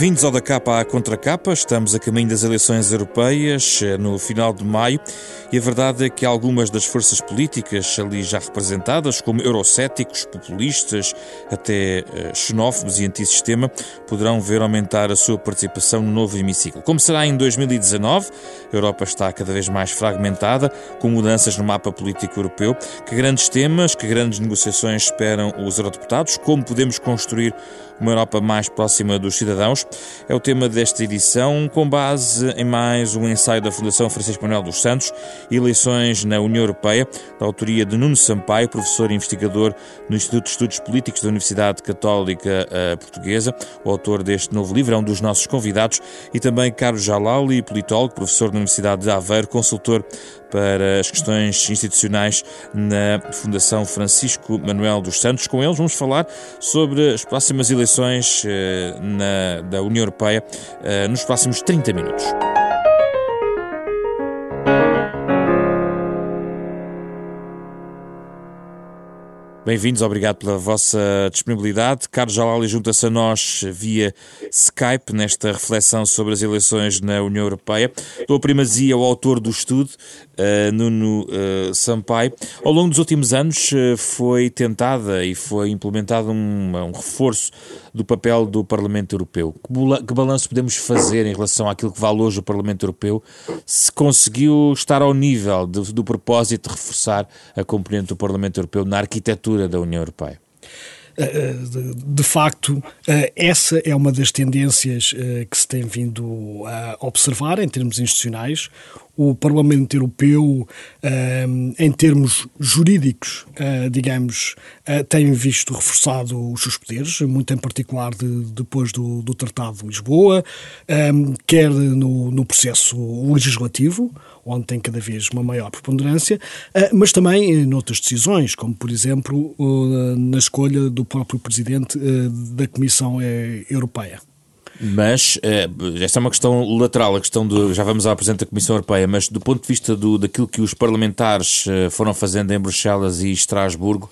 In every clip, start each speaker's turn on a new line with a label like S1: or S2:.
S1: Bem-vindos ao da capa à contra capa. Estamos a caminho das eleições europeias eh, no final de maio e a verdade é que algumas das forças políticas ali já representadas, como eurocéticos, populistas, até uh, xenófobos e antissistema, poderão ver aumentar a sua participação no novo hemiciclo. Como será em 2019, a Europa está cada vez mais fragmentada, com mudanças no mapa político europeu. Que grandes temas, que grandes negociações esperam os eurodeputados? Como podemos construir uma Europa mais próxima dos cidadãos. É o tema desta edição, com base em mais um ensaio da Fundação Francisco Manuel dos Santos, Eleições na União Europeia, da autoria de Nuno Sampaio, professor e investigador no Instituto de Estudos Políticos da Universidade Católica uh, Portuguesa. O autor deste novo livro é um dos nossos convidados, e também Carlos Jalali, politólogo, professor da Universidade de Aveiro, consultor para as questões institucionais na Fundação Francisco Manuel dos Santos. Com eles vamos falar sobre as próximas eleições eh, na, da União Europeia eh, nos próximos 30 minutos. Bem-vindos, obrigado pela vossa disponibilidade. Carlos Jalali junta-se a nós via Skype nesta reflexão sobre as eleições na União Europeia. Dou a primazia ao autor do estudo, uh, Nuno uh, Sampaio. Ao longo dos últimos anos uh, foi tentada e foi implementado um, um, reforço do papel do Parlamento Europeu. Que, que balanço podemos fazer em relação àquilo que vale hoje o Parlamento Europeu? Se conseguiu estar ao nível do, do propósito de reforçar a componente do Parlamento Europeu na arquitetura da União Europeia?
S2: de facto, essa é uma das tendências que se tem vindo a observar em termos institucionais o Parlamento Europeu, ehm, em termos jurídicos, eh, digamos, eh, tem visto reforçado os seus poderes, muito em particular de, depois do, do, Tratado de Lisboa, ehm, quer no, no processo legislativo, onde tem cada vez uma maior preponderância, eh, mas também noutras decisões, como por exemplo na escolha do próprio Presidente da Comissão Europeia.
S1: Mas uh, esta é uma questão lateral, a questão do. Já vamos à Presidente da Comissão Europeia, mas do ponto de vista do, daquilo que os parlamentares uh, foram fazendo em Bruxelas e Estrasburgo,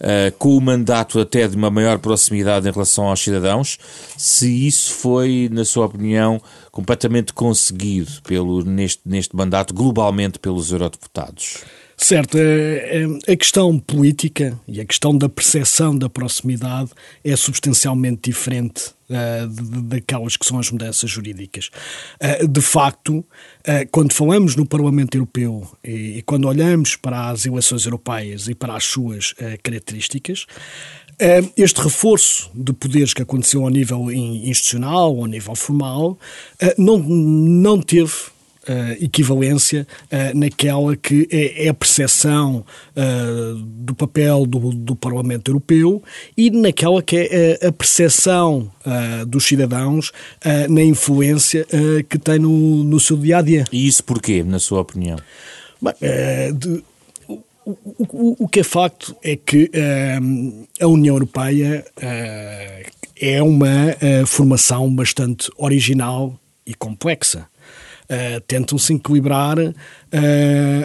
S1: uh, com o mandato até de uma maior proximidade em relação aos cidadãos, se isso foi, na sua opinião, completamente conseguido pelo, neste, neste mandato, globalmente pelos eurodeputados?
S2: Certo, é, é, a questão política e a questão da percepção da proximidade é substancialmente diferente uh, daquelas que são as mudanças jurídicas. Uh, de facto, uh, quando falamos no Parlamento Europeu e, e, quando olhamos para as eleições europeias e para as suas características, este reforço de poderes que aconteceu ao nível institucional, ao nível formal, não, não teve uh, equivalência uh, naquela que é, é a percepção uh, do papel do, do, Parlamento Europeu e naquela que é a percepção dos cidadãos na influência que tem no, no seu dia a dia.
S1: E isso porquê, na sua opinião?
S2: Bem, de, o, o, o, que é facto é que a União Europeia é uma formação bastante original e complexa. Uh, tentam-se equilibrar uh,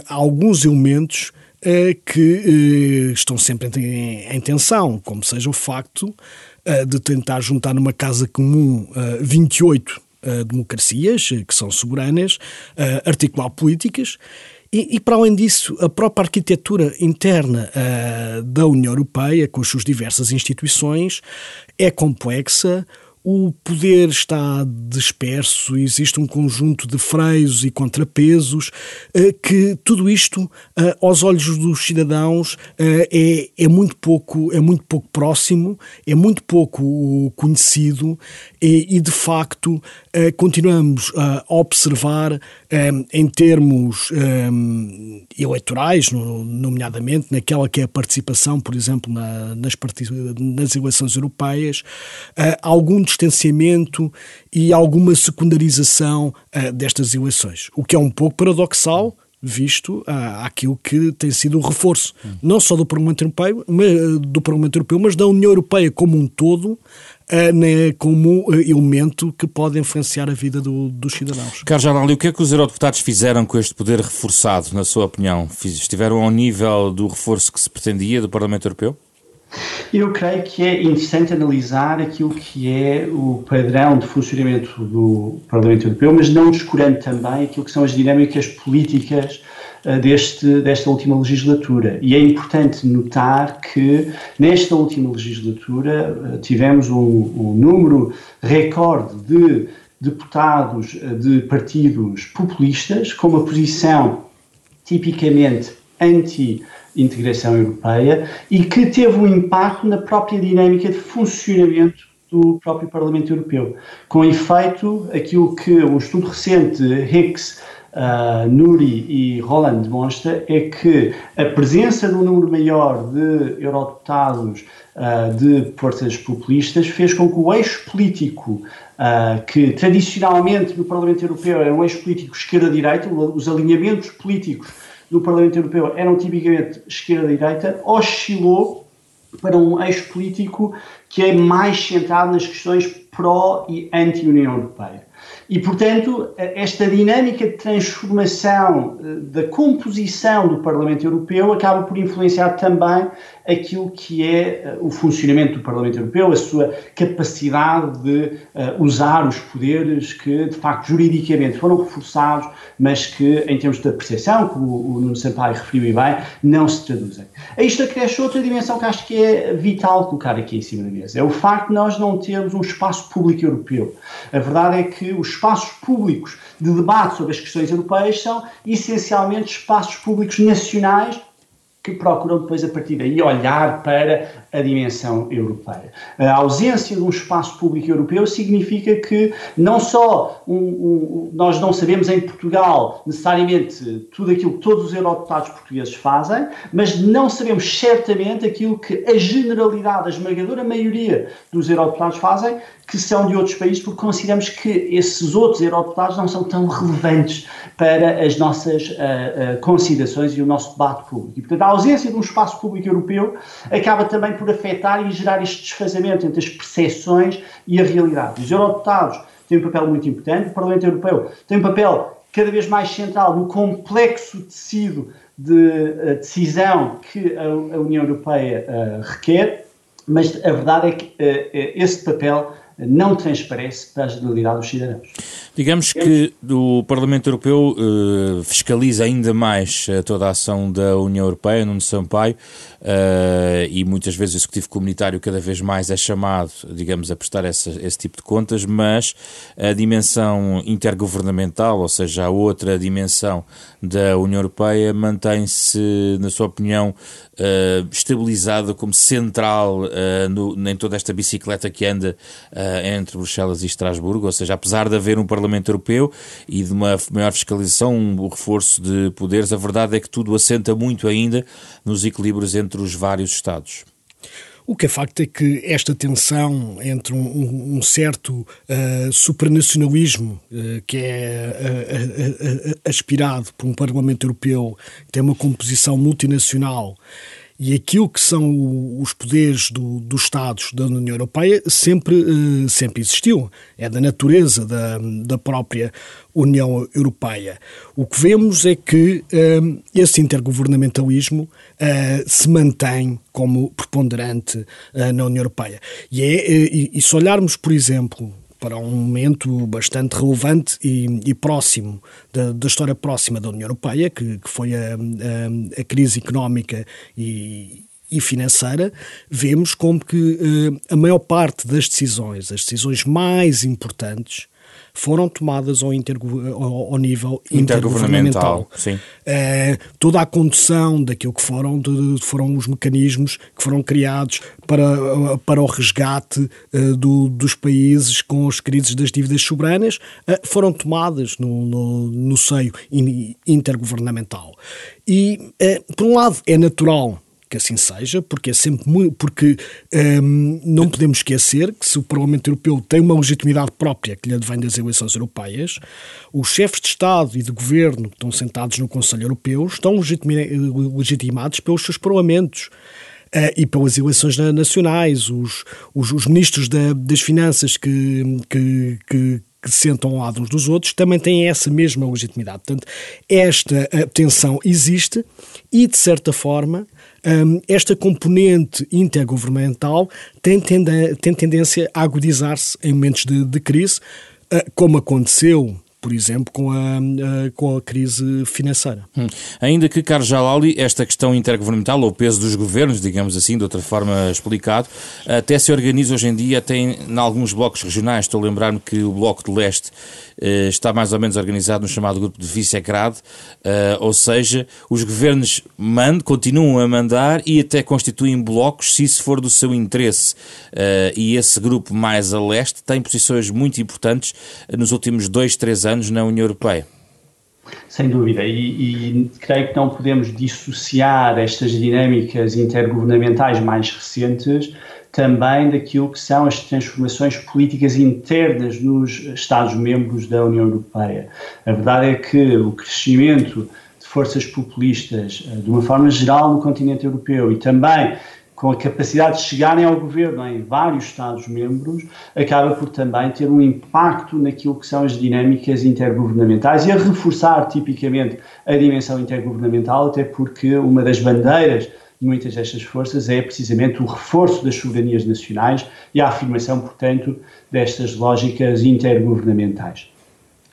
S2: alguns elementos uh, que estão sempre em, em, tensão, como seja o facto de tentar juntar numa casa comum 28 democracias que são soberanas, articular políticas. E, e, para além disso, a própria arquitetura interna uh, da União Europeia, com as suas diversas instituições, é complexa o poder está disperso, existe um conjunto de freios e contrapesos, eh, que tudo isto, eh, aos olhos dos cidadãos, eh, é, é, muito pouco, é muito pouco próximo, é muito pouco conhecido e, e de facto, continuamos a observar em termos eleitorais, nomeadamente naquela que é a participação, por exemplo, nas, nas eleições europeias, algum distanciamento e alguma secundarização uh, destas eleições, o que é um pouco paradoxal visto uh, aquilo que tem sido o reforço, não só do Parlamento Europeu, mas, do Parlamento Europeu, mas da União Europeia como um todo, uh, né, como elemento que pode influenciar a vida do, dos cidadãos.
S1: Carlos Jardim, o que é que os eurodeputados fizeram com este poder reforçado, na sua opinião? Estiveram ao nível do reforço que se pretendia do Parlamento Europeu?
S3: Eu creio que é interessante analisar aquilo que é o padrão de funcionamento do Parlamento Europeu, mas não descurando também aquilo que são as dinâmicas políticas uh, deste, desta última legislatura. E é importante notar que nesta última legislatura uh, tivemos um, um número recorde de deputados uh, de partidos populistas com uma posição tipicamente anti integração europeia e que teve um impacto na própria dinâmica de funcionamento do próprio Parlamento Europeu. Com efeito, aquilo que um estudo recente, Hicks, uh, Nuri e Roland demonstra é que a presença de um número maior de eurodeputados uh, de forças populistas fez com que o eixo político Uh, que tradicionalmente no Parlamento Europeu era um eixo político esquerda-direita, os alinhamentos políticos do Parlamento Europeu eram tipicamente esquerda-direita, oscilou para um eixo político que é mais centrado nas questões pró e anti-União Europeia. E, portanto, esta dinâmica de transformação eh, da composição do Parlamento Europeu acaba por influenciar também aquilo que é eh, o funcionamento do Parlamento Europeu, a sua capacidade de uh, usar os poderes que, de facto, juridicamente foram reforçados, mas que, em termos de percepção, como o Nuno Sampaio referiu e bem, não se traduzem. A isto acresce outra dimensão que acho que é vital colocar aqui em cima da mesa. É o facto de nós não termos um espaço público europeu. A verdade é que os espaços públicos de debate sobre as questões europeias são essencialmente espaços públicos nacionais que procuram depois a partir daí olhar para a dimensão europeia. A ausência de um espaço público europeu significa que não só um, um, nós não sabemos em Portugal necessariamente tudo aquilo que todos os eurodeputados portugueses fazem, mas não sabemos certamente aquilo que a generalidade, a esmagadora maioria dos eurodeputados fazem, que são de outros países, porque consideramos que esses outros eurodeputados não são tão relevantes para as nossas uh, uh, considerações e o nosso debate público. E, portanto, a ausência de um espaço público europeu acaba também por afetar e gerar este desfazamento entre as percepções e a realidade. Os eurodeputados têm um papel muito importante, o Parlamento Europeu tem um papel cada vez mais central no complexo tecido de uh, decisão que a, União Europeia requer, mas a verdade é que esse papel não transparece para a generalidade dos cidadãos.
S1: Digamos que o Parlamento Europeu uh, fiscaliza ainda mais toda a ação da União Europeia, no Sampaio, uh, e muitas vezes o Executivo Comunitário cada vez mais é chamado, digamos, a prestar essa, esse tipo de contas, mas a dimensão intergovernamental, ou seja, a outra dimensão da União Europeia, mantém-se, na sua opinião, estabilizada como central no, em toda esta bicicleta que anda entre Bruxelas e Estrasburgo, ou seja, apesar de haver um Parlamento Europeu e de uma maior fiscalização, um reforço de poderes, a verdade é que tudo assenta muito ainda nos equilíbrios entre os vários Estados.
S2: O que é facto é que esta tensão entre um, um certo uh, supranacionalismo uh, que é uh, aspirado por um Parlamento Europeu que tem uma composição multinacional e aquilo que são os poderes do, dos Estados da União Europeia sempre, eh, sempre existiu. É da natureza da, da própria União Europeia. O que vemos é que eh, esse intergovernamentalismo eh, se mantém como preponderante na União Europeia. E, é, e se olharmos, por exemplo, para um momento bastante relevante e, e próximo da, da, história próxima da União Europeia, que, que foi a, a, a, crise económica e, e financeira, vemos como que uh, a maior parte das decisões, as decisões mais importantes, foram tomadas ao, ao, ao nível intergovernamental. intergovernamental
S1: sim.
S2: Uh, toda a condução daquilo que foram, de, foram os mecanismos que foram criados para, para o resgate uh, do, dos países com as crises das dívidas soberanas uh, foram tomadas no, no, no seio intergovernamental. E, por um lado, é natural que assim seja, porque é sempre muito, porque um, não podemos esquecer que se o Parlamento Europeu tem uma legitimidade própria que lhe advém das eleições europeias, os chefes de Estado e de Governo que estão sentados no Conselho Europeu estão legitimados pelos seus parlamentos. Uh, e pelas eleições nacionais, os, os, os ministros da, das Finanças que, que, que que sentam ao lado uns dos outros, também têm essa mesma legitimidade. Portanto, esta tensão existe e, de certa forma, hum, esta componente intergovernamental tem, tendência a agudizar-se em momentos de, crise, ah, como aconteceu por exemplo, com a, com a crise financeira.
S1: Hum. Ainda que, Carlos Jalali, esta questão intergovernamental, ou o peso dos governos, digamos assim, de outra forma explicado, até se organiza hoje em dia, tem em alguns blocos regionais, estou a lembrar-me que o Bloco de Leste eh, está mais ou menos organizado no chamado grupo de Visegrad, eh, ou seja, os governos mandam, continuam a mandar e até constituem blocos se isso for do seu interesse. Eh, e esse grupo mais a leste tem posições muito importantes nos últimos dois, três anos na União Europeia.
S3: Sem dúvida, e, e, creio que não podemos dissociar estas dinâmicas intergovernamentais mais recentes também daquilo que são as transformações políticas internas nos Estados-membros da União Europeia. A verdade é que o crescimento de forças populistas, eh, de uma forma geral, no continente europeu e também com a capacidade de chegarem ao governo em vários Estados-membros, acaba por também ter um impacto naquilo que são as dinâmicas intergovernamentais e a reforçar tipicamente a dimensão intergovernamental, até porque uma das bandeiras de muitas destas forças é precisamente o reforço das soberanias nacionais e a afirmação, portanto, destas lógicas intergovernamentais.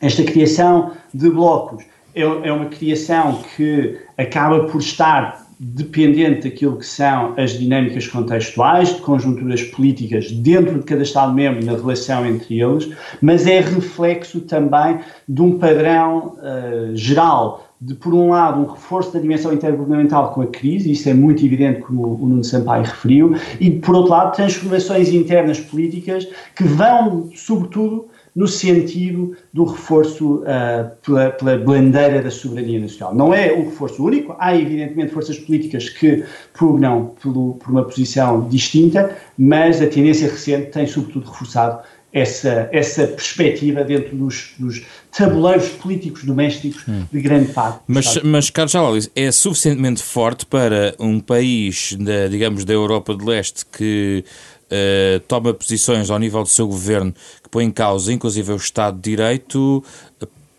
S3: Esta criação de blocos é, é uma criação que acaba por estar dependente daquilo que são as dinâmicas contextuais, de conjunturas políticas dentro de cada Estado-membro na relação entre eles, mas é reflexo também de um padrão uh, geral de, por um lado, um reforço da dimensão intergovernamental com a crise, isso é muito evidente, como o Nuno Sampaio referiu, e, por outro lado, transformações internas políticas que vão, sobretudo, no sentido do reforço uh, pela, pela bandeira da soberania nacional. Não é o reforço único, há evidentemente forças políticas que pugnam pelo, por uma posição distinta, mas a tendência recente tem sobretudo reforçado essa, essa perspectiva dentro dos, dos tabuleiros políticos domésticos hum. de grande parte.
S1: Mas, mas Carlos Alalis, é suficientemente forte para um país, da, digamos, da Europa de Leste que uh, toma posições ao nível do seu governo que põe em causa, inclusive, o Estado de Direito,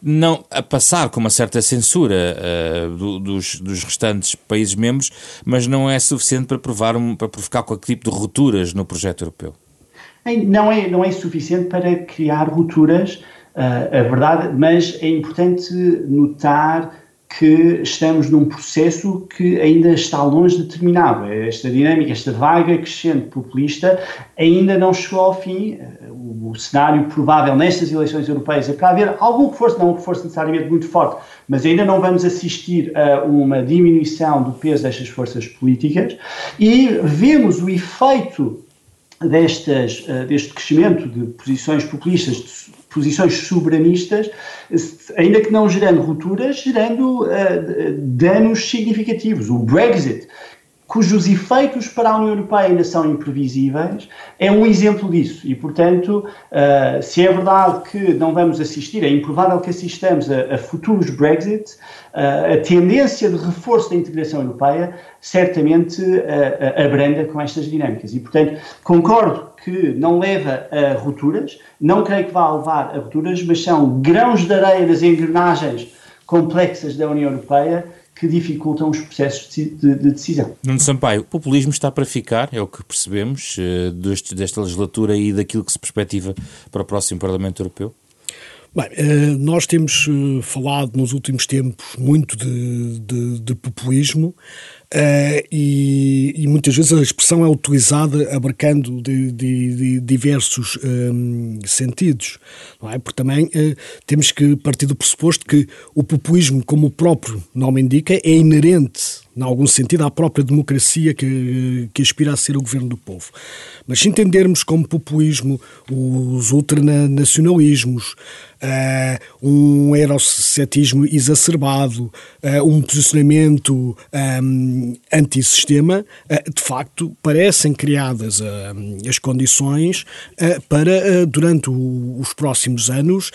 S1: não a passar com uma certa censura uh, do, dos, dos, restantes países membros, mas não é suficiente para, provar para provocar qualquer tipo de rupturas no projeto europeu.
S3: Não é, não é suficiente para criar rupturas, uh, a verdade, mas é importante notar que estamos num processo que ainda está longe de terminado. Esta dinâmica, esta vaga crescente populista ainda não chegou ao fim. O, o cenário provável nestas eleições europeias é para haver algum reforço, não um reforço necessariamente muito forte, mas ainda não vamos assistir a uma diminuição do peso destas forças políticas e vemos o efeito destas, uh, deste crescimento de posições populistas, de posições soberanistas, ainda que não gerando rupturas, gerando uh, danos significativos. O Brexit, cujos efeitos para a União Europeia ainda são imprevisíveis, é um exemplo disso. E, portanto, uh, se é verdade que não vamos assistir, é improvável que assistamos a, a futuros Brexit, uh, a tendência de reforço da integração europeia certamente uh, abranda com estas dinâmicas. E, portanto, concordo que não leva a rupturas, não creio que vá levar a rupturas, mas são grãos de areia nas engrenagens complexas da União Europeia que dificultam os processos de, de, de, decisão.
S1: Nuno Sampaio, o populismo está para ficar, é o que percebemos uh, deste, desta legislatura e daquilo que se perspectiva para o próximo Parlamento Europeu?
S2: Bem, uh, nós temos uh, falado nos últimos tempos muito de, de, de populismo. Uh, e, e, muitas vezes a expressão é utilizada abarcando de, de, de diversos um, sentidos, não é? Porque também uh, temos que partir do pressuposto que o populismo, como o próprio nome indica, é inerente em algum sentido, à própria democracia que, que aspira a ser o governo do povo. Mas se entendermos como populismo os ultranacionalismos, uh, um eurocetismo exacerbado, uh, um posicionamento um, antissistema, uh, de facto parecem criadas as condições para, durante o, os próximos anos,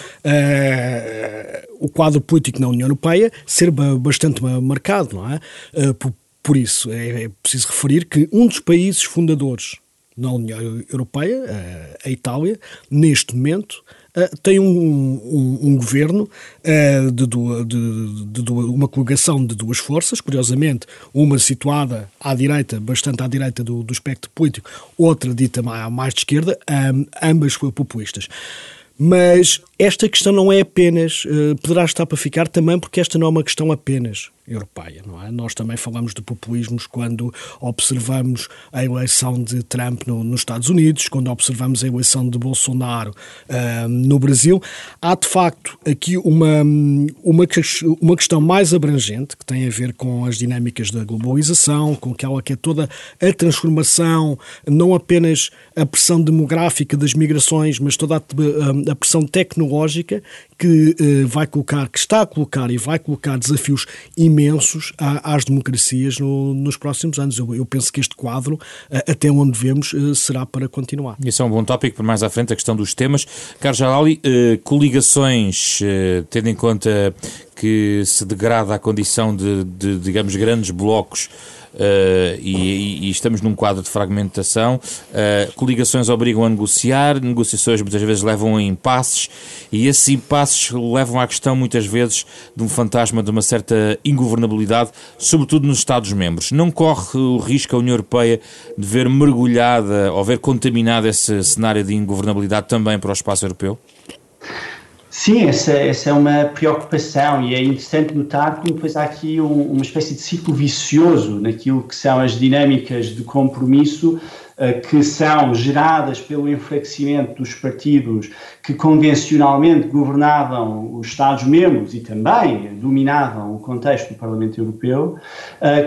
S2: o quadro político na União Europeia ser bastante marcado, não é? Por, por isso, é, é preciso referir que um dos países fundadores na União Europeia, a Itália, neste momento, tem um, um, um governo de, de, de, de, uma coligação de duas forças, curiosamente, uma situada à direita, bastante à direita do, do espectro político, outra dita mais de esquerda, ambas populistas. Mas esta questão não é apenas, poderá estar para ficar também porque esta não é uma questão apenas europeia, não é? Nós também falamos de populismos quando observamos a eleição de Trump no, nos Estados Unidos, quando observamos a eleição de Bolsonaro uh, no Brasil. Há, de facto, aqui uma, uma, uma questão mais abrangente que tem a ver com as dinâmicas da globalização, com aquela que é toda a transformação, não apenas a pressão demográfica das migrações, mas toda a, a pressão tecnológica que uh, vai colocar, que está a colocar e vai colocar desafios imensos imensos às democracias no, nos próximos anos. Eu, eu, penso que este quadro, eh, até onde vemos, eh, será para continuar.
S1: Isso é um bom tópico para mais à frente, a questão dos temas. Carlos Jalali, eh, coligações, tendo em conta que se degrada a condição de, de digamos, grandes blocos Uh, e, e, estamos num quadro de fragmentação. Uh, coligações obrigam a negociar, negociações muitas vezes levam a impasses, e esses impasses levam à questão, muitas vezes, de um fantasma de uma certa ingovernabilidade, sobretudo nos Estados-membros. Não corre o risco a União Europeia de ver mergulhada ou ver contaminado esse cenário de ingovernabilidade também para o espaço europeu?
S3: Sim, essa, essa é uma preocupação e é interessante notar como depois há aqui um, uma espécie de ciclo vicioso naquilo que são as dinâmicas de compromisso que são geradas pelo enfraquecimento dos partidos que convencionalmente governavam os Estados-membros e também dominavam o contexto do Parlamento Europeu,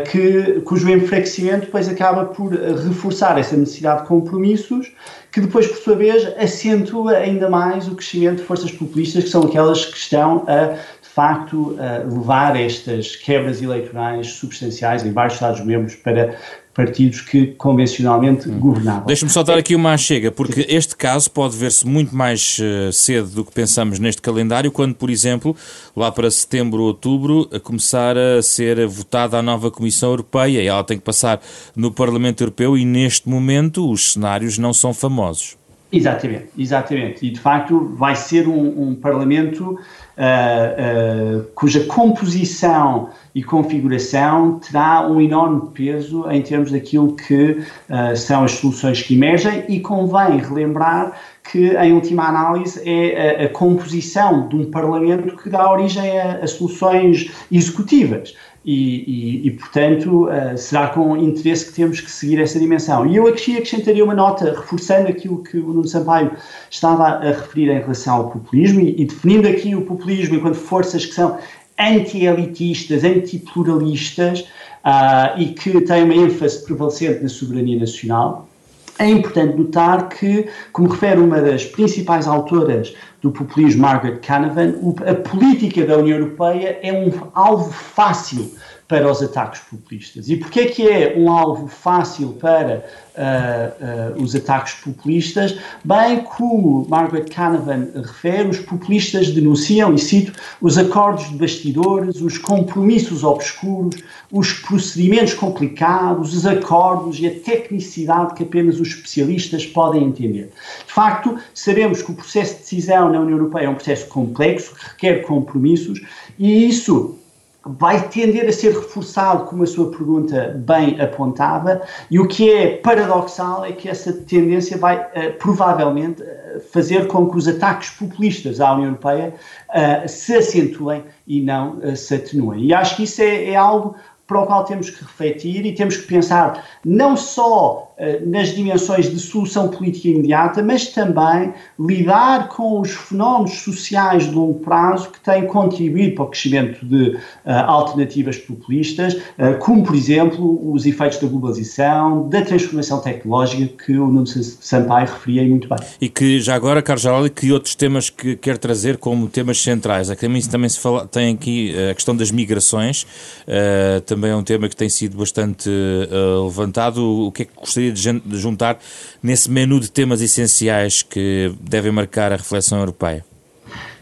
S3: que, cujo enfraquecimento depois acaba por reforçar essa necessidade de compromissos que depois, por sua vez, acentua ainda mais o crescimento de forças populistas, que são aquelas que estão a, de facto, levar estas quebras eleitorais substanciais em vários Estados-membros para partidos que convencionalmente hum. governavam.
S1: Deixa-me só dar aqui uma chega, porque este caso pode ver-se muito mais uh, cedo do que pensamos neste calendário, quando, por exemplo, lá para setembro, outubro, a começar a ser votada a nova Comissão Europeia e ela tem que passar no Parlamento Europeu e neste momento os cenários não são famosos.
S3: Exatamente, exatamente. E de facto vai ser um, um Parlamento uh, cuja composição e configuração terá um enorme peso em termos daquilo que uh, são as soluções que emergem e convém relembrar que, em última análise, é a, a composição de um Parlamento que dá origem a, a soluções executivas. E, e, e, portanto, uh, será com interesse que temos que seguir essa dimensão. E eu aqui acrescentaria uma nota, reforçando aquilo que o Nuno Sampaio estava a referir em relação ao populismo e, e definindo aqui o populismo enquanto forças que são anti-elitistas, anti-pluralistas uh, e que têm uma ênfase prevalecente na soberania nacional. É importante notar que, como refere uma das principais autoras do populismo, Margaret Canavan, a política da União Europeia é um alvo fácil para os ataques populistas. E porquê que é um alvo fácil para uh, uh, os ataques populistas? Bem, como Margaret Canavan refere, os populistas denunciam, e cito, os acordos de bastidores, os compromissos obscuros, os procedimentos complicados, os acordos e a tecnicidade que apenas os especialistas podem entender. De facto, sabemos que o processo de decisão na União Europeia é um processo complexo, que requer compromissos, e isso vai tender a ser reforçado, como a sua pergunta bem apontava, e o que é paradoxal é que essa tendência vai uh, provavelmente uh, fazer com que os ataques populistas à União Europeia uh, se acentuem e não se atenuem. E acho que isso é, é algo para o qual temos que refletir e temos que pensar não só nas dimensões de solução política imediata, mas também lidar com os fenómenos sociais de longo prazo que têm contribuído para o crescimento de uh, alternativas populistas, uh, como, por exemplo, os efeitos da globalização, da transformação tecnológica que o Nuno Sampaio referia muito bem.
S1: E que, já agora, Carlos Jalali, que outros temas que quer trazer como temas centrais? Aqui também se fala, tem aqui a questão das migrações, também também é um tema que tem sido bastante uh, levantado. O que é que gostaria de juntar nesse menu de temas essenciais que devem marcar a reflexão europeia?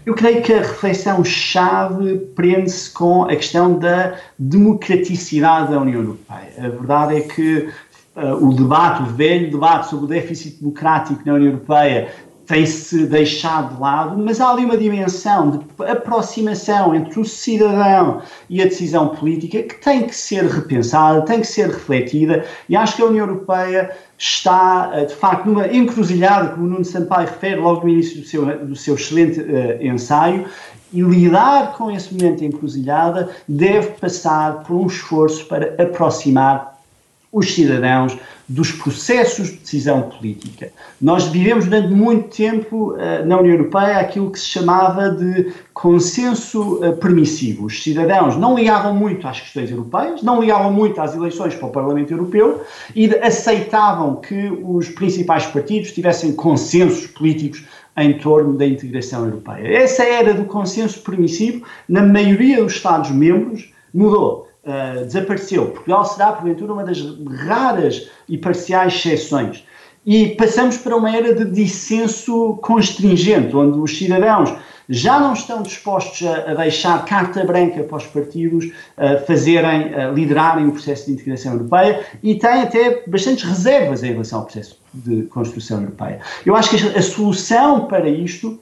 S3: Eu creio que a reflexão-chave prende-se com a questão da democraticidade da União Europeia. A verdade é que uh, o debate, o velho debate sobre o déficit democrático na União Europeia tem-se deixado de lado, mas há ali uma dimensão de aproximação entre o cidadão e a decisão política que tem que ser repensada, tem que ser refletida, e acho que a União Europeia está, eh, de facto, numa encruzilhada, como o Nuno Sampaio refere logo no início do seu, do seu excelente uh, ensaio, e lidar com esse momento de encruzilhada deve passar por um esforço para aproximar os cidadãos dos processos de decisão política. Nós vivemos durante muito tempo uh, na União Europeia aquilo que se chamava de consenso uh, permissivo. Os cidadãos não ligavam muito às questões europeias, não ligavam muito às eleições para o Parlamento Europeu e aceitavam que os principais partidos tivessem consensos políticos em torno da integração europeia. Essa era do consenso permissivo, na maioria dos Estados-membros, mudou uh, desapareceu. Portugal será, porventura, uma das raras e parciais exceções. E passamos para uma era de dissenso constringente, onde os cidadãos já não estão dispostos a, a deixar carta branca para os partidos fazerem, liderarem o processo de integração europeia e têm até bastantes reservas em relação ao processo de construção europeia. Eu acho que a solução para isto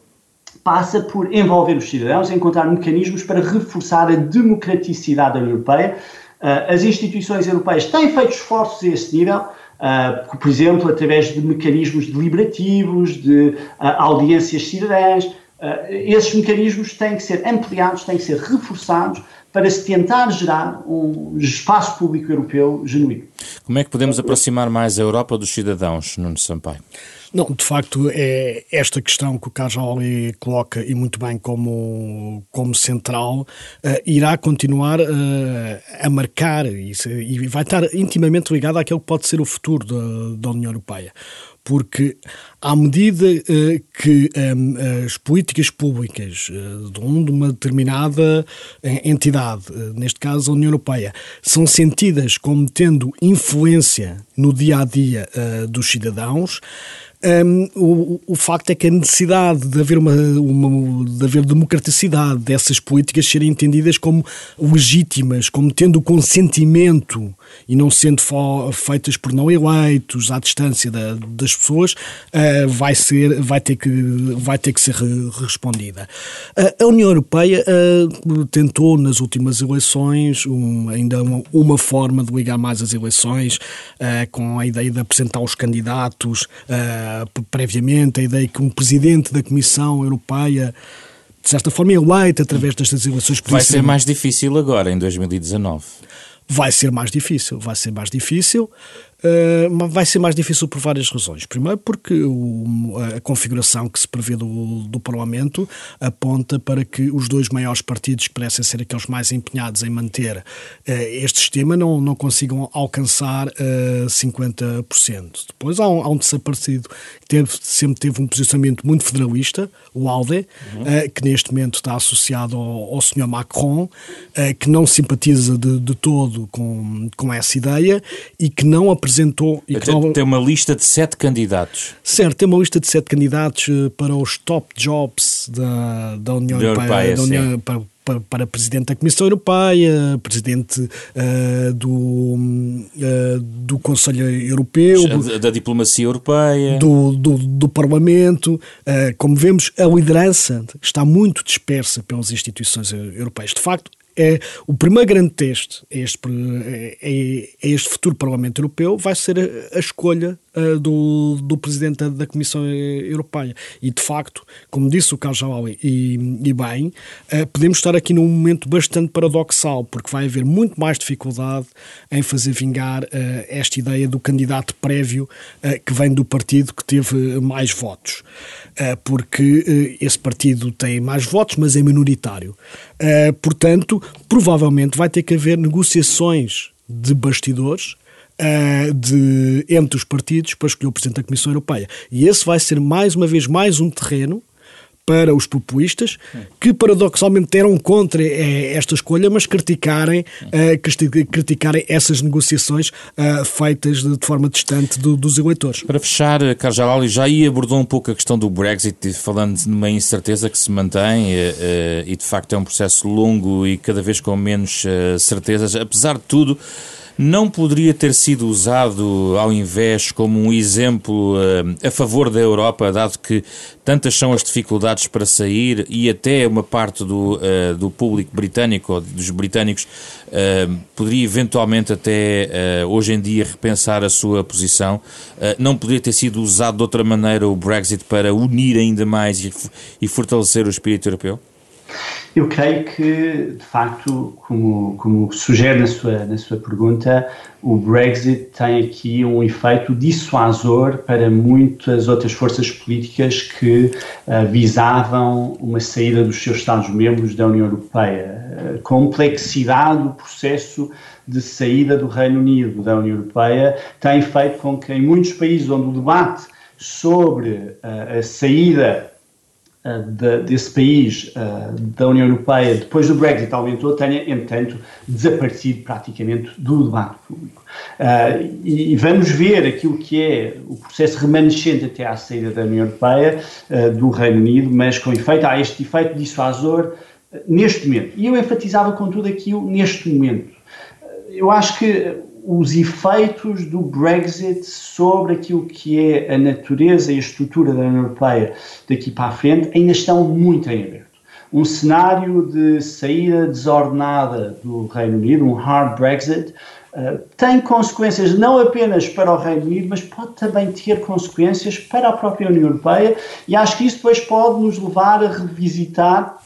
S3: passa por envolver os cidadãos, encontrar mecanismos para reforçar a democraticidade Europeia. Uh, as instituições europeias têm feito esforços a esse nível, uh, por exemplo, através de mecanismos deliberativos, de uh, audiências cidadãs. esses mecanismos têm que ser ampliados, têm que ser reforçados para se tentar gerar um espaço público europeu genuíno.
S1: Como é que podemos aproximar mais a Europa dos cidadãos, Nuno Sampaio?
S2: Não, de facto, é esta questão que o Cajoli coloca, e muito bem como, como central, uh, irá continuar uh, a marcar e, e, vai estar intimamente ligada àquilo que pode ser o futuro da, da União Europeia. Porque à medida uh, que um, as políticas públicas uh, de uma determinada entidade, uh, neste caso a União Europeia, são sentidas como tendo influência no dia a dia dos cidadãos, um, o, o facto é que a necessidade de haver, uma, uma, de haver democraticidade dessas políticas serem entendidas como legítimas, como tendo o consentimento e não sendo feitas por não eleitos à distância da, das pessoas, uh, vai, ser, vai, ter que, vai ter que ser respondida. Uh, a União Europeia uh, tentou nas últimas eleições um, ainda uma, uma, forma de ligar mais as eleições com a ideia de apresentar os candidatos previamente, a ideia que um presidente da Comissão Europeia de certa forma eleito através destas eleições
S1: Vai ser mais difícil agora, em 2019.
S2: Vai ser mais difícil, vai ser mais difícil. Uh, vai ser mais difícil por várias razões. Primeiro, porque o, a configuração que se prevê do, do, Parlamento aponta para que os dois maiores partidos, que parecem ser aqueles mais empenhados em manter uh, este sistema, não, não consigam alcançar uh, eh, 50%. Depois há um, há um terceiro partido que teve, sempre teve um posicionamento muito federalista, o ALDE, uhum. que neste momento está associado ao, ao Sr. Macron, que não simpatiza de, de todo com, com essa ideia e que não apresenta apresentou.
S1: E que não... Tem uma lista de sete candidatos.
S2: Certo, tem uma lista de sete candidatos uh, para os top jobs da, da União Europeia. Da União, para, para, para, Presidente da Comissão Europeia, Presidente uh, do, uh, do Conselho Europeu,
S1: da, da Diplomacia Europeia,
S2: do, do, do Parlamento. Uh, como vemos, a liderança está muito dispersa pelas instituições europeias. De facto, é o primeiro grande teste a este, a este futuro Parlamento Europeu vai ser a, a escolha uh, do, do Presidente da, Comissão Europeia. E, de facto, como disse o Carlos Jalawi, e, e bem, uh, podemos estar aqui num momento bastante paradoxal, porque vai haver muito mais dificuldade em fazer vingar uh, esta ideia do candidato prévio que vem do partido que teve mais votos. porque esse partido tem mais votos, mas é minoritário. portanto, provavelmente vai ter que haver negociações de bastidores uh, de, entre os partidos para escolher o Presidente da Comissão Europeia. E esse vai ser mais uma vez mais um terreno para os populistas, que paradoxalmente eram contra eh, esta escolha, mas criticarem, uh, criticarem essas negociações uh, feitas de, forma distante do, dos eleitores.
S1: Para fechar, Carlos Jalali já aí abordou um pouco a questão do Brexit, falando de uma incerteza que se mantém e de facto é um processo longo e cada vez com menos certezas. Apesar de tudo, não poderia ter sido usado ao invés como um exemplo uh, a favor da Europa, dado que tantas são as dificuldades para sair e até uma parte do, uh, do público britânico, ou dos britânicos, uh, poderia eventualmente até hoje em dia repensar a sua posição. não poderia ter sido usado de outra maneira o Brexit para unir ainda mais e fortalecer o espírito europeu?
S3: Eu creio que, de facto, como, como sugere na sua, na sua pergunta, o Brexit tem aqui um efeito dissuasor para muitas outras forças políticas que uh, visavam uma saída dos seus Estados-membros da União Europeia. A complexidade do processo de saída do Reino Unido da União Europeia tem feito com que, em muitos países onde o debate sobre uh, a saída de, desse país uh, da União Europeia, depois do Brexit aumentou, tenha, entretanto, desaparecido praticamente do debate público. Uh, e, vamos ver aquilo que é o processo remanescente até à saída da União Europeia, do Reino Unido, mas com efeito, há este efeito dissuasor neste momento. E eu enfatizava com tudo aquilo neste momento. Eu acho que os efeitos do Brexit sobre aquilo que é a natureza e a estrutura da União Europeia daqui para a frente ainda estão muito em aberto. Um cenário de saída desordenada do Reino Unido, um hard Brexit, uh, tem consequências não apenas para o Reino Unido, mas pode também ter consequências para a própria União Europeia, e acho que isso depois pode nos levar a revisitar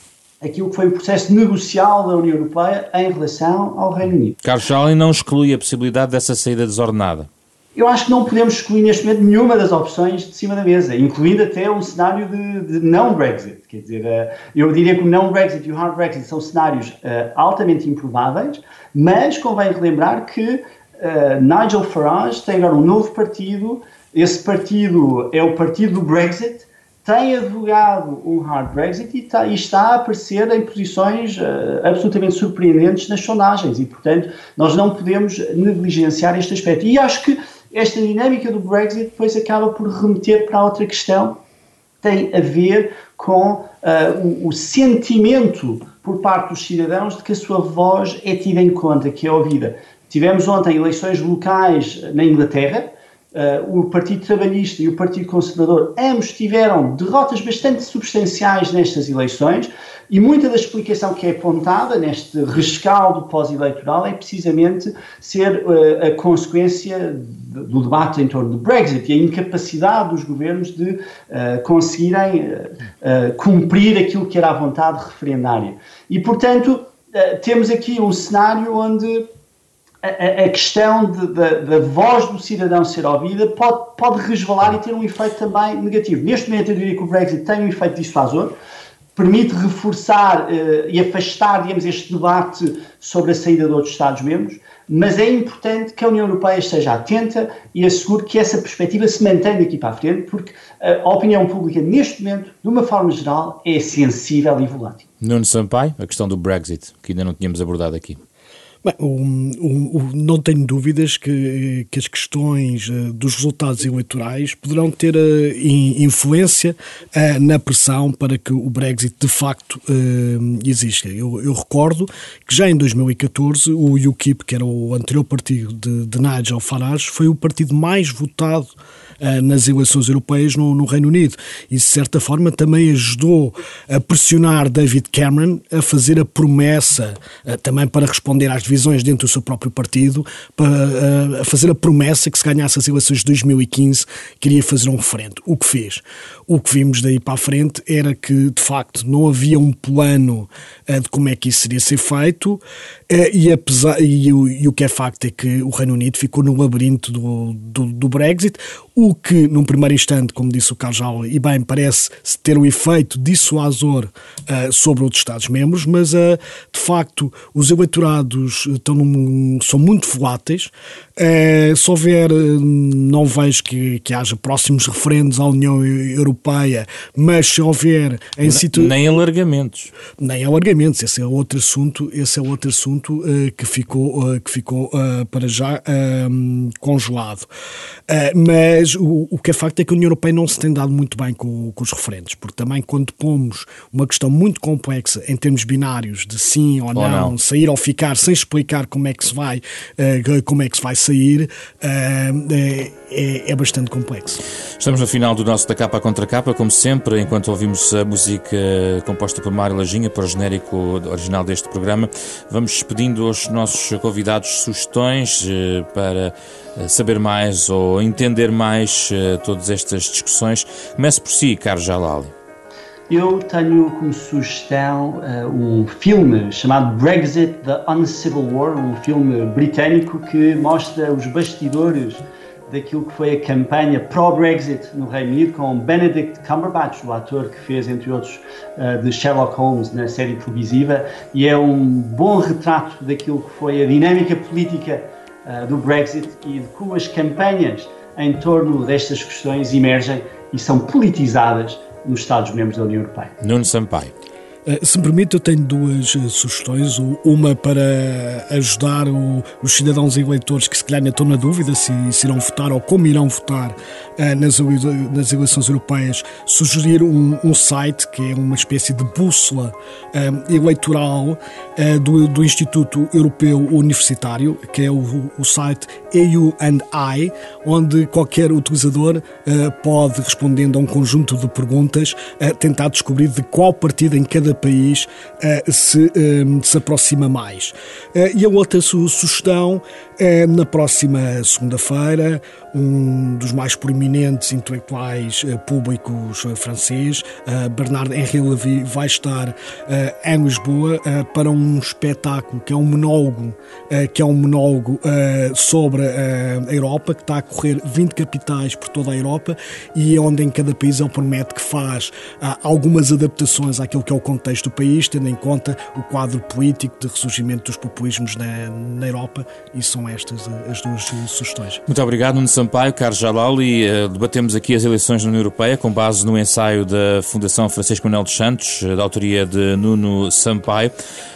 S3: aquilo que foi o processo negocial da União Europeia em relação ao Reino Unido.
S1: Carlos Schalin não exclui a possibilidade dessa saída desordenada.
S3: Eu acho que não podemos excluir neste momento nenhuma das opções de cima da mesa, incluindo até um cenário de, de não Brexit. Quer dizer, uh, eu diria que o não Brexit e o hard Brexit são cenários uh, altamente improváveis, mas convém relembrar que uh, Nigel Farage tem agora um novo partido. Esse partido é o partido do Brexit, tem advogado um hard Brexit e está, e está a aparecer em posições uh, absolutamente surpreendentes nas sondagens e, portanto, nós não podemos negligenciar este aspecto. E acho que esta dinâmica do Brexit depois acaba por remeter para outra questão, tem a ver com uh, o, o sentimento por parte dos cidadãos de que a sua voz é tida em conta, que é ouvida. Tivemos ontem eleições locais na Inglaterra, Uh, o Partido Trabalhista e o Partido Conservador, ambos tiveram derrotas bastante substanciais nestas eleições e muita da explicação que é apontada neste rescaldo pós-eleitoral é precisamente ser uh, a consequência do debate em torno do Brexit e a incapacidade dos governos de uh, conseguirem cumprir aquilo que era a vontade referendária. E, portanto, temos aqui um cenário onde a, a questão da voz do cidadão ser ouvida pode, pode resvalar e ter um efeito também negativo. Neste momento, eu diria que o Brexit tem um efeito dissuasor, permite reforçar uh, e afastar, digamos, este debate sobre a saída de outros Estados-membros, mas é importante que a União Europeia esteja atenta e assegure que essa perspectiva se mantenha daqui para a frente, porque uh, a opinião pública, neste momento, de uma forma geral, é sensível e volátil.
S1: Nuno Sampaio, a questão do Brexit, que ainda não tínhamos abordado aqui.
S2: Bem, não tenho dúvidas que, que as questões uh, dos resultados eleitorais poderão ter uh, influência uh, na pressão para que o Brexit de facto exista. Eu, eu, recordo que já em 2014 o UKIP, que era o anterior partido de, de Nigel Farage, foi o partido mais votado nas eleições europeias no, no, Reino Unido. E, de certa forma, também ajudou a pressionar David Cameron a fazer a promessa, também para responder às divisões dentro do seu próprio partido para fazer a promessa que se ganhasse as eleições de 2015 queria fazer um referendo. O que fez? O que vimos daí para a frente era que, de facto, não havia um plano de como é que isso seria ser feito e, apesar, e, o, e o que é facto é que o Reino Unido ficou no labirinto do, do, do Brexit, o que, num primeiro instante, como disse o Carlos e bem, parece ter um efeito dissuasor uh, sobre outros Estados-membros, mas, uh, de facto, os eleitorados estão num, são muito voláteis. Uh, se houver, não vejo que, que haja próximos referendos à União Europeia, mas se houver
S1: em situ... Nem alargamentos.
S2: Nem alargamentos, esse é outro assunto, esse é outro assunto assunto que ficou, que ficou para já congelado. mas o, o, que é facto é que a União Europeia não se tem dado muito bem com, com os referentes, porque também quando pomos uma questão muito complexa em termos binários de sim ou, ou não, não, sair ou ficar, sem explicar como é que se vai, como é que se vai sair, é, é, bastante complexo.
S1: Estamos no final do nosso da capa contra capa, como sempre, enquanto ouvimos a música composta por Mário Lajinha, para o genérico original deste programa, vamos pedindo aos nossos convidados sugestões eh, para eh, saber mais ou entender mais eh, todas estas discussões. Comece por si, Carlos Jalali.
S3: Eu tenho como sugestão um filme chamado Brexit: The Uncivil War, um filme britânico que mostra os bastidores daquilo que foi a campanha pró-Brexit no Reino Unido com Benedict Cumberbatch, o ator que fez, entre outros, uh, de Sherlock Holmes na série televisiva, e é um bom retrato daquilo que foi a dinâmica política uh, do Brexit e de como as campanhas em torno destas questões emergem e são politizadas nos Estados-membros da União Europeia.
S1: Nuno Sampaio.
S2: Eh, se me permite, eu tenho duas eh, sugestões. Uma para ajudar os cidadãos e eleitores que se calhar ainda estão na dúvida se, se irão votar ou como irão votar uh, nas, nas eleições europeias. Sugerir um, um, site que é uma espécie de bússola uh, eleitoral uh, do, do, Instituto Europeu Universitário, que é o, o site EU and I, onde qualquer utilizador pode, respondendo a um conjunto de perguntas, tentar descobrir de qual partido em cada cada país uh, se, eh, se aproxima mais. Uh, e a outra su sugestão na próxima segunda-feira, um dos mais proeminentes intelectuais uh, públicos francês, Bernard Henri Levy, vai estar em Lisboa para um espetáculo que é um monólogo, que é um monólogo sobre a Europa, que está a correr 20 capitais por toda a Europa e onde em cada país ele promete que faz algumas adaptações àquilo que é o contexto do país, tendo em conta o quadro político de ressurgimento dos populismos na, na Europa, e são estas as duas sugestões.
S1: Muito obrigado, Nuno Sampaio, Carlos Jalali. Uh, debatemos aqui as eleições na União Europeia com base no ensaio da Fundação Francisco Manuel dos Santos, eh, da autoria de Nuno Sampaio,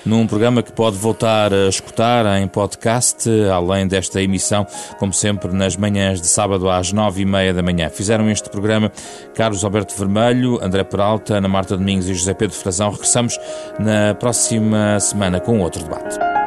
S1: num programa que pode voltar a escutar em podcast, além desta emissão, como sempre, nas manhãs de sábado às nove e meia da manhã. Fizeram este programa Carlos Alberto Vermelho, André Peralta, Ana Marta Domingos e José Pedro Frazão. Regressamos na próxima semana com outro debate.